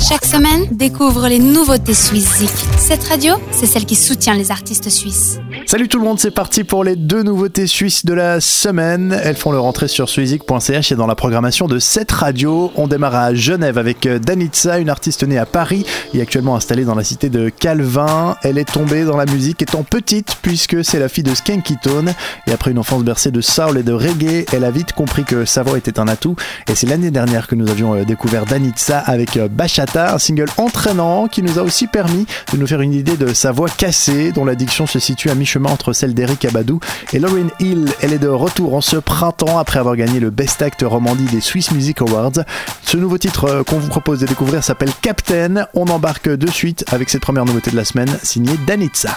Chaque semaine, découvre les nouveautés suisses Cette radio, c'est celle qui soutient les artistes suisses. Salut tout le monde, c'est parti pour les deux nouveautés suisses de la semaine. Elles font leur entrée sur suizik.ch et dans la programmation de cette radio. On démarre à Genève avec Danitza, une artiste née à Paris et actuellement installée dans la cité de Calvin. Elle est tombée dans la musique étant petite puisque c'est la fille de Skanky Tone et après une enfance bercée de soul et de reggae, elle a vite compris que sa voix était un atout et c'est l'année dernière que nous avions euh, découvert Danitza avec euh, Un single entraînant qui nous a aussi permis de nous faire une idée de sa voix cassée dont l'addiction se situe à mi-chemin entre celle d'Eric Abadou et Lauren Hill. Elle est de retour en ce printemps après avoir gagné le Best Act Romandie des Swiss Music Awards. Ce nouveau titre euh, qu'on vous propose de découvrir s'appelle Captain. On embarque de suite avec cette première nouveauté de la semaine signée Danitza.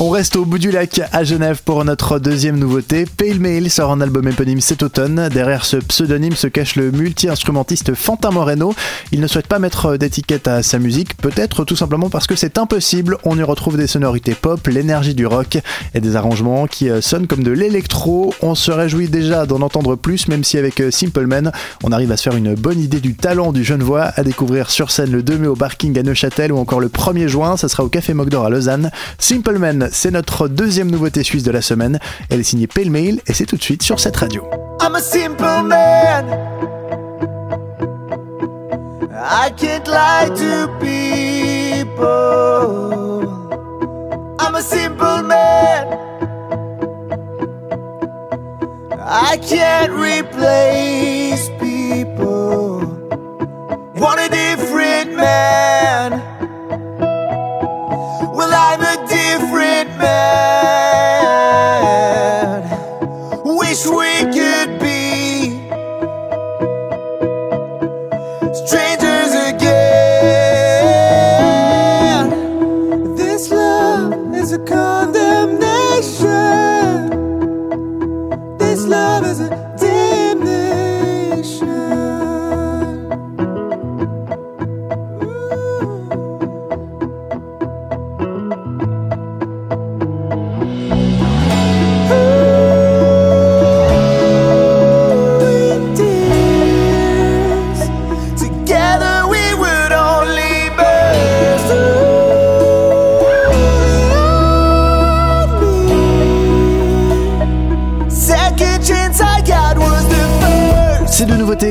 On reste au bout du lac à Genève pour notre deuxième nouveauté. Pale Mail sort un album éponyme cet automne. Derrière ce pseudonyme se cache le multi-instrumentiste Fantin Moreno. Il ne souhaite pas mettre d'étiquette à sa musique, peut-être tout simplement parce que c'est impossible. On y retrouve des sonorités pop, l'énergie du rock et des arrangements qui euh, sonnent comme de l'électro. On se réjouit déjà d'en entendre plus, même si avec euh, Simple Man, on arrive à se faire une bonne idée du talent du jeune voix à découvrir sur scène le 2 mai au Barking à Neuchâtel ou encore le 1er juin, ça sera au Café Mogdor à Lausanne. Simple Man c'est notre deuxième nouveauté suisse de la semaine. Elle est signée Pale Mail et c'est tout de suite sur cette radio. I'm a simple man. I can't lie to people. I'm a simple man. I can't replace people. Want a different man. Stranger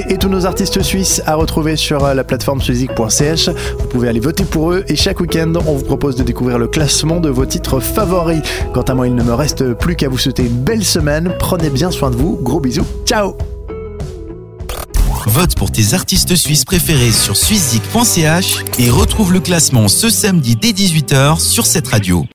et tous nos artistes suisses à retrouver sur euh, la plateforme suizik.ch. Vous pouvez aller voter pour eux et chaque week-end, on vous propose de découvrir le classement de vos titres favoris. Quant à moi, il ne me reste plus qu'à vous souhaiter une belle semaine. Prenez bien soin de vous. Gros bisous. Ciao Vote pour tes artistes suisses préférés sur suizik.ch et retrouve le classement ce samedi dès 18h sur cette radio.